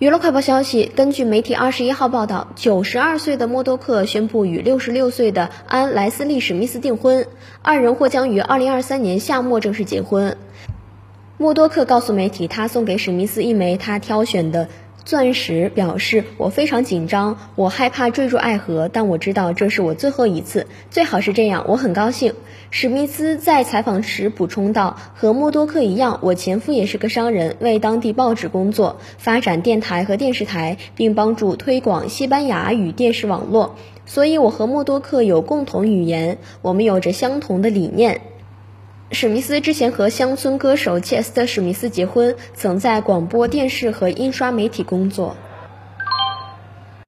娱乐快报消息，根据媒体二十一号报道，九十二岁的默多克宣布与六十六岁的安·莱斯利·史密斯订婚，二人或将于二零二三年夏末正式结婚。默多克告诉媒体，他送给史密斯一枚他挑选的。钻石表示：“我非常紧张，我害怕坠入爱河，但我知道这是我最后一次，最好是这样。我很高兴。”史密斯在采访时补充道：“和默多克一样，我前夫也是个商人，为当地报纸工作，发展电台和电视台，并帮助推广西班牙语电视网络。所以，我和默多克有共同语言，我们有着相同的理念。”史密斯之前和乡村歌手切斯特·史密斯结婚，曾在广播电视和印刷媒体工作。